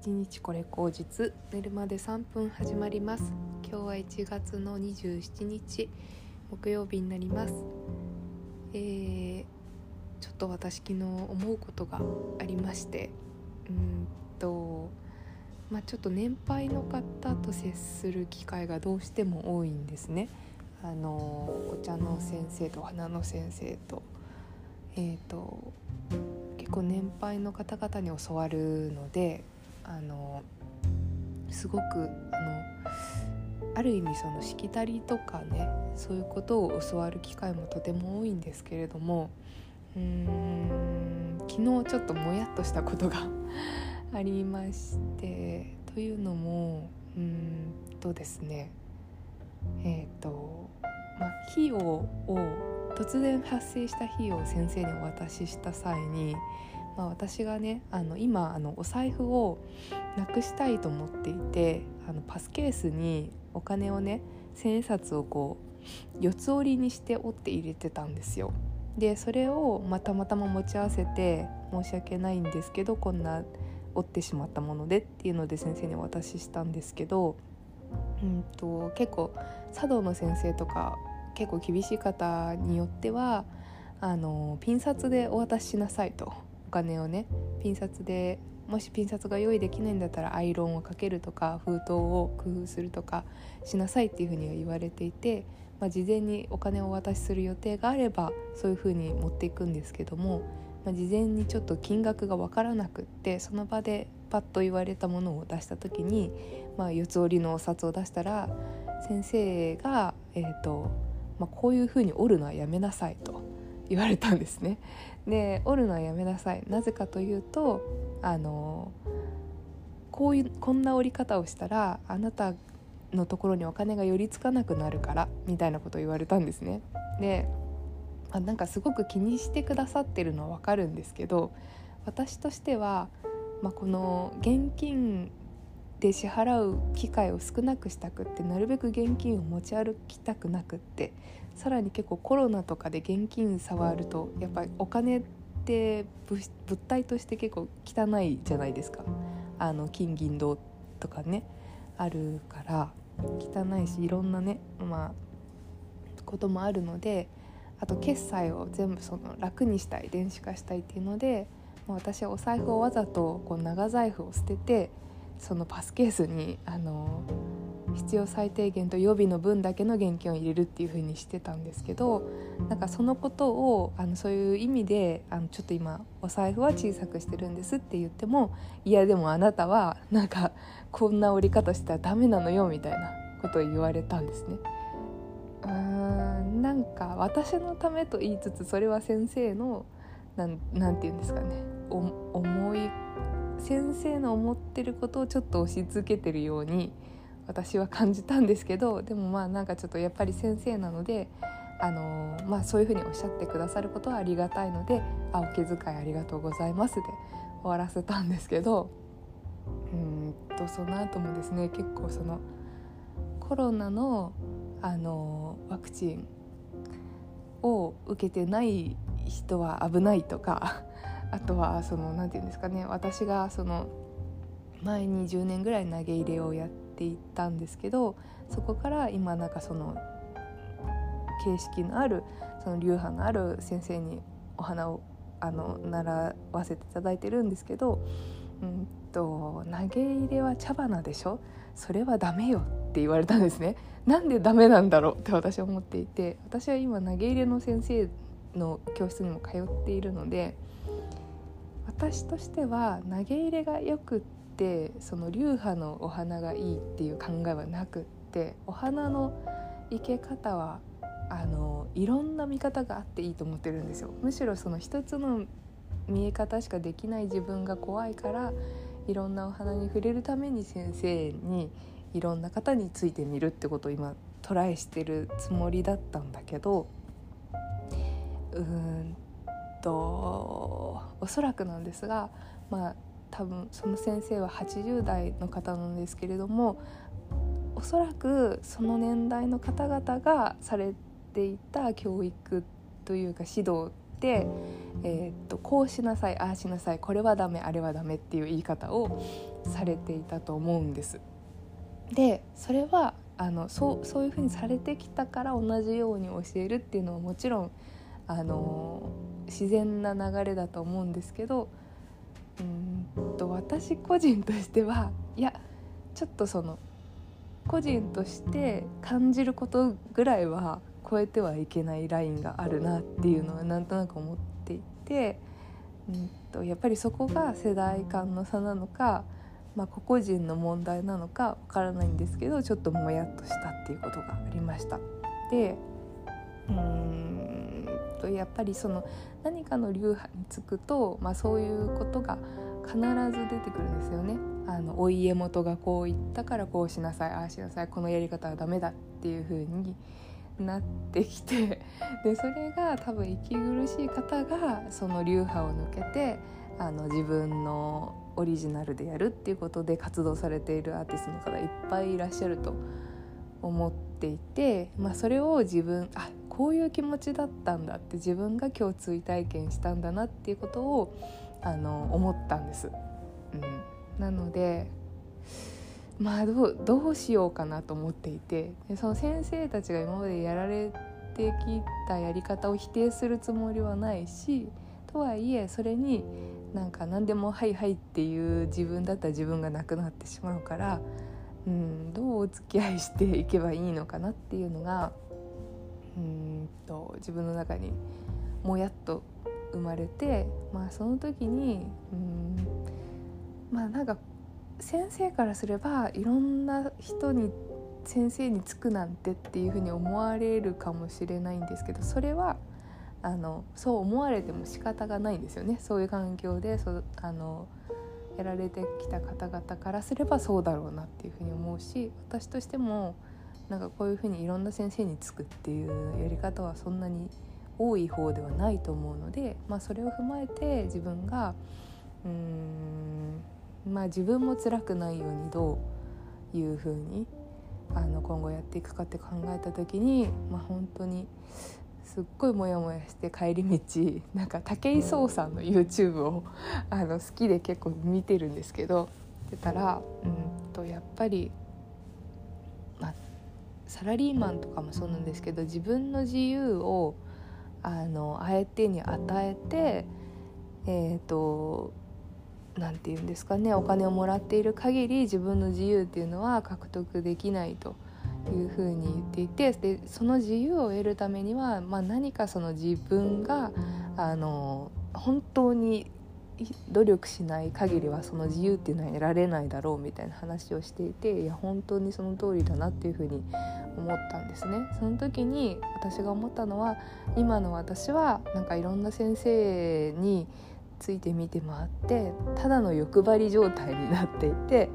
一日これ口実。寝るまで3分始まります。今日は1月の27日木曜日になります。えー、ちょっと私昨日思うことがありまして。うんとまあちょっと年配の方と接する機会がどうしても多いんですね。あのお茶の先生と花の先生と。えっ、ー、と結構年配の方々に教わるのであのすごくあのある意味そのしきたりとかねそういうことを教わる機会もとても多いんですけれどもうーん昨日ちょっともやっとしたことがありましてというのもうんとですねえっ、ー、とまあ費用を突然発生した費用を先生にお渡しした際にまあ、私がねあの今あのお財布をなくしたいと思っていてあのパスケースにお金をね千円札をこう四つ折りにして折って入れてたんですよ。でそれを、ま、たまたま持ち合わせて申し訳ないんですけどこんな折ってしまったものでっていうので先生にお渡ししたんですけど、うんと、結構茶道の先生とか結構厳しい方によってはあのピン札でお渡ししなさいとお金をねピン札でもしピン札が用意できないんだったらアイロンをかけるとか封筒を工夫するとかしなさいっていうふうには言われていて、まあ、事前にお金をお渡しする予定があればそういうふうに持っていくんですけども、まあ、事前にちょっと金額が分からなくってその場でパッと言われたものを出した時に、まあ、四つ折りのお札を出したら先生が、えーとまあ、こういうふうに折るのはやめなさいと。言われたんですね。で折るのはやめなさいなぜかというとあのこういうこんな折り方をしたらあなたのところにお金が寄りつかなくなるからみたいなことを言われたんですね。であなんかすごく気にしてくださってるのは分かるんですけど私としては、まあ、この現金で支払う機会を少なくしたくってなるべく現金を持ち歩きたくなくってさらに結構コロナとかで現金触るとやっぱりお金って物体として結構汚いじゃないですか。あの金銀銅とかねあるから汚いしいろんなねまあこともあるのであと決済を全部その楽にしたい電子化したいっていうので、まあ、私はお財布をわざとこう長財布を捨ててそのパスケースにあの必要最低限と予備の分だけの現金を入れるっていう風にしてたんですけどなんかそのことをあのそういう意味であのちょっと今お財布は小さくしてるんですって言ってもいやでもあなたはなんかこんな折り方したらダメなのよみたいなことを言われたんですね。うーんなんか私のためと言いつつそれは先生のなんて言うんですかね思い先生の思ってることをちょっと押し付けてるように私は感じたんですけどでもまあなんかちょっとやっぱり先生なのであのー、まあ、そういうふうにおっしゃってくださることはありがたいので「あお気遣いありがとうございます」で終わらせたんですけどうんとその後もですね結構そのコロナの、あのー、ワクチンを受けてない人は危ないとかあとはその何て言うんですかね。私がその前に10年ぐらい投げ入れをやっていったんですけどそこから今なんかその形式のあるその流派のある先生にお花をあの習わせていただいてるんですけど、うんと、投げ入れは茶花でしょ？それはダメよって言われたんですね。なんでダメなんだろうって私は思っていて私は今投げ入れの先生の教室にも通っているので私としては投げ入れがよくってその流派のお花がいいっていう考えはなくってお花の生け方はあのいろんな見方があっていいと思ってるんですよ。むしろその一つの見え方しかできない自分が怖いからいろんなお花に触れるために先生にいろんな方についてみるってことを今トライしてるつもりだったんだけどうーんとおそらくなんですがまあ多分その先生は80代の方なんですけれどもおそらくその年代の方々がされていた教育というか指導ってえー、っとこうしなさいああしなさいこれはダメあれはダメっていう言い方をされていたと思うんです。でそれはあのそうそういうふうにされてきたから同じように教えるっていうのはもちろんあの自然な流れだと思うんですけどうんと私個人としてはいやちょっとその個人として感じることぐらいは超えてはいけないラインがあるなっていうのはなんとなく思っていて、うんとやっぱりそこが世代間の差なのかまあ、個々人の問題なのかわからないんですけどちょっともやっとしたっていうことがありました。でうーんとやっぱりその何かの流派につくと、まあ、そういうことが必ず出てくるんですよね。あのお家元がこう言ったからこうしなさいああしなさいこのやり方はダメだっていう風になってきて でそれが多分息苦しい方がその流派を抜けてあの自分のオリジナルでやるっていうことで活動されているアーティストの方いっぱいいらっしゃると思っていて、まあ、それを自分あこういう気持ちだったんだって自分が今日追体験したんだなっていうことをあの思ったんです。うん、なのでまあどうどうしようかなと思っていてでその先生たちが今までやられてきたやり方を否定するつもりはないしとはいえそれになんか何でも「はいはい」っていう自分だったら自分がなくなってしまうから、うん、どうお付き合いしていけばいいのかなっていうのがうんと自分の中にもやっと生まれて、まあ、その時にうんまあなんか先生からすればいろんな人に先生につくなんてっていうふうに思われるかもしれないんですけどそれはあのそう思われても仕方がないんですよね。そういう環境でそあのやられてきた方々からすればそうだろうなっていうふうに思うし私としてもなんかこういうふうにいろんな先生につくっていうやり方はそんなに多い方ではないと思うので、まあ、それを踏まえて自分がうーんまあ自分も辛くないようにどういうふうにあの今後やっていくかって考えた時に、まあ、本当にすっごいモヤモヤして帰り道 なんか武井壮さんの YouTube をあの好きで結構見てるんですけど出たらうんとやっぱり、まあ、サラリーマンとかもそうなんですけど自分の自由をあの相手に与えてえっ、ー、と何て言うんですかねお金をもらっている限り自分の自由っていうのは獲得できないと。いうふうに言っていてでその自由を得るためには、まあ、何かその自分があの本当に努力しない限りはその自由っていうのは得られないだろうみたいな話をしていていや本当にその通りだなっていうふうに思ったんですね。その時に私が思ったのは今の私はなんかいろんな先生について見て回ってただの欲張り状態になっていて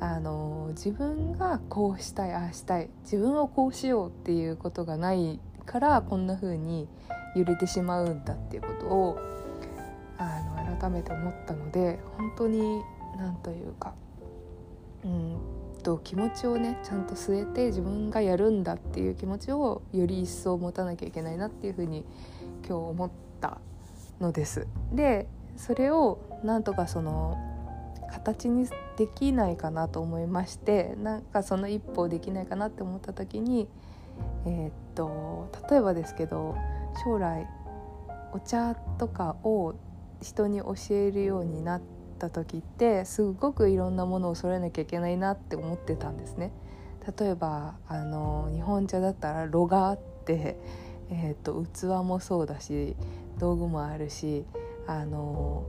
あの自分がこうしたいああしたい自分をこうしようっていうことがないからこんな風に揺れてしまうんだっていうことをあの改めて思ったので本当に何というかうんと気持ちをねちゃんと据えて自分がやるんだっていう気持ちをより一層持たなきゃいけないなっていうふうに今日思ったのです。でそれをなんとかその形にできないかなと思いましてなんかその一歩できないかなって思った時にえー、っと例えばですけど将来お茶とかを人に教えるようになった時ってすごくいろんなものを揃えなきゃいけないなって思ってたんですね。例えばあの日本茶だったら炉があって、えーと、と器もそうだし道具もあるしあの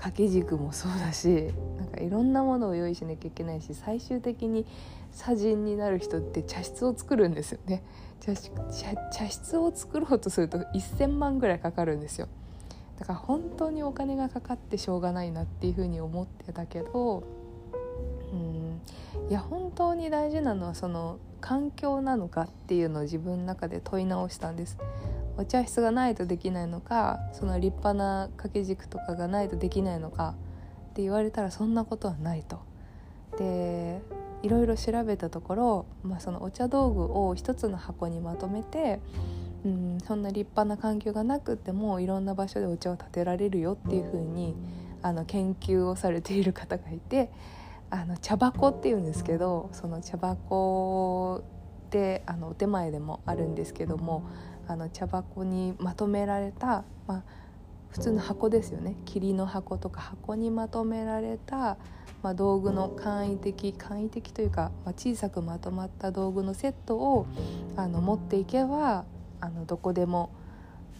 掛け軸もそうだしなんかいろんなものを用意しなきゃいけないし最終的に茶人になる人って茶室を作るんですよね。茶室を作ろうとすると1,000万ぐらいかかるんですよ。だから本当にお金がかかってしょうがないなっていうふうに思ってたけどうんいや本当に大事なのはその環境なのかっていうのを自分の中で問い直したんです。お茶室がないとできないのかその立派な掛け軸とかがないとできないのかって言われたらそんなことはないと。でいろいろ調べたところ、まあ、そのお茶道具を一つの箱にまとめてうん、そんな立派な環境がなくてもいろんな場所でお茶を立てられるよっていう風にあに研究をされている方がいてあの茶箱っていうんですけどその茶箱であのお手前でもあるんですけどもあの茶箱にまとめられた、まあ、普通の箱ですよね。霧の箱とか箱にまとめられた、まあ、道具の簡易的簡易的というか、まあ、小さくまとまった道具のセットをあの持っていけばあのどこでも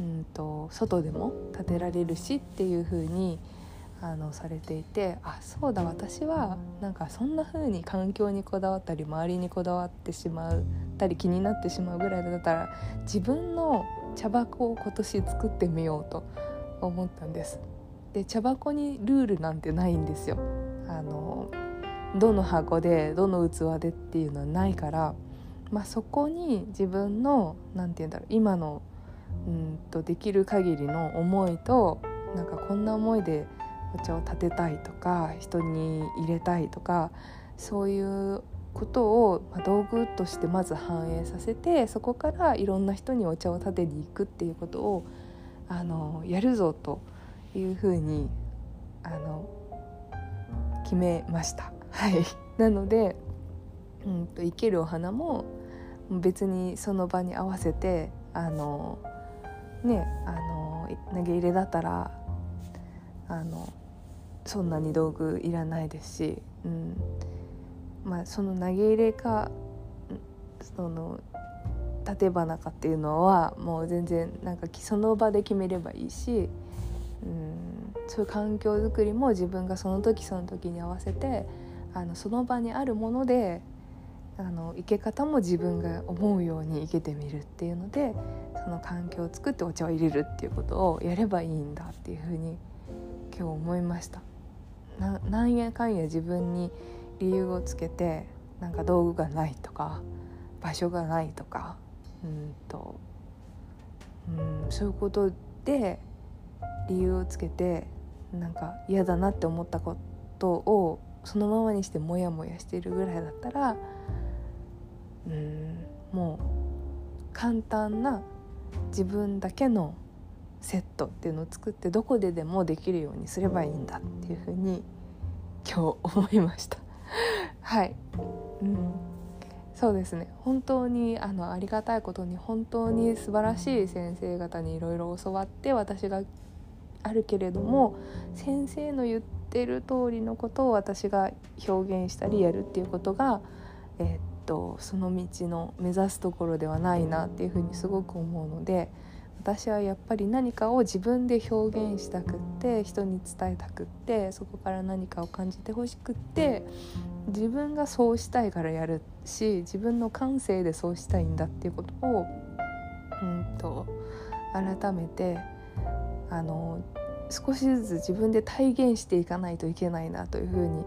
うんと外でも建てられるしっていう風にあにされていてあそうだ私はなんかそんな風に環境にこだわったり周りにこだわってしまうったり気になってしまうぐらいだったら自分の茶箱を今年作ってみようと思ったんです。で茶箱にルールなんてないんですよ。あのどの箱でどの器でっていうのはないから、まあ、そこに自分の何て言うんだろう今のうんとできる限りの思いとなんかこんな思いでお茶を立てたいとか人に入れたいとかそういうことを、ま道具としてまず反映させてそこからいろんな人にお茶を立てに行くっていうことをあのやるぞというふうにあの決めました。はい、なので、うんと、生けるお花も別にその場に合わせてあのねあの投げ入れだったらあのそんなに道具いらないですし、うんまあ、その投げ入れかその立花かっていうのはもう全然なんかその場で決めればいいし、うん、そういう環境づくりも自分がその時その時に合わせてあのその場にあるものであの生け方も自分が思うように生けてみるっていうのでその環境を作ってお茶を入れるっていうことをやればいいんだっていうふうに今日思いました。なんやかんや自分に理由をつけてなんか道具がないとか場所がないとかうんとうんそういうことで理由をつけてなんか嫌だなって思ったことをそのままにしてモヤモヤしているぐらいだったらうんもう簡単な自分だけのセットっていうのを作ってどこででもできるようにすればいいんだっていうふうに今日思いました。はい、うん、そうですね本当にあのありがたいことに本当に素晴らしい先生方にいろいろ教わって私があるけれども先生の言ってる通りのことを私が表現したりやるっていうことが、えー、っとその道の目指すところではないなっていうふうにすごく思うので。私はやっぱり何かを自分で表現したくって人に伝えたくってそこから何かを感じてほしくって自分がそうしたいからやるし自分の感性でそうしたいんだっていうことをうんと改めてあの少しずつ自分で体現していかないといけないなというふうに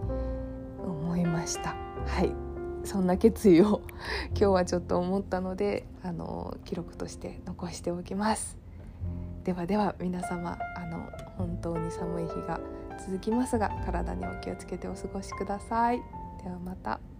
思いました。はいそんな決意を 今日はちょっと思ったのであの記録として残しておきますではでは皆様あの本当に寒い日が続きますが体にお気をつけてお過ごしくださいではまた。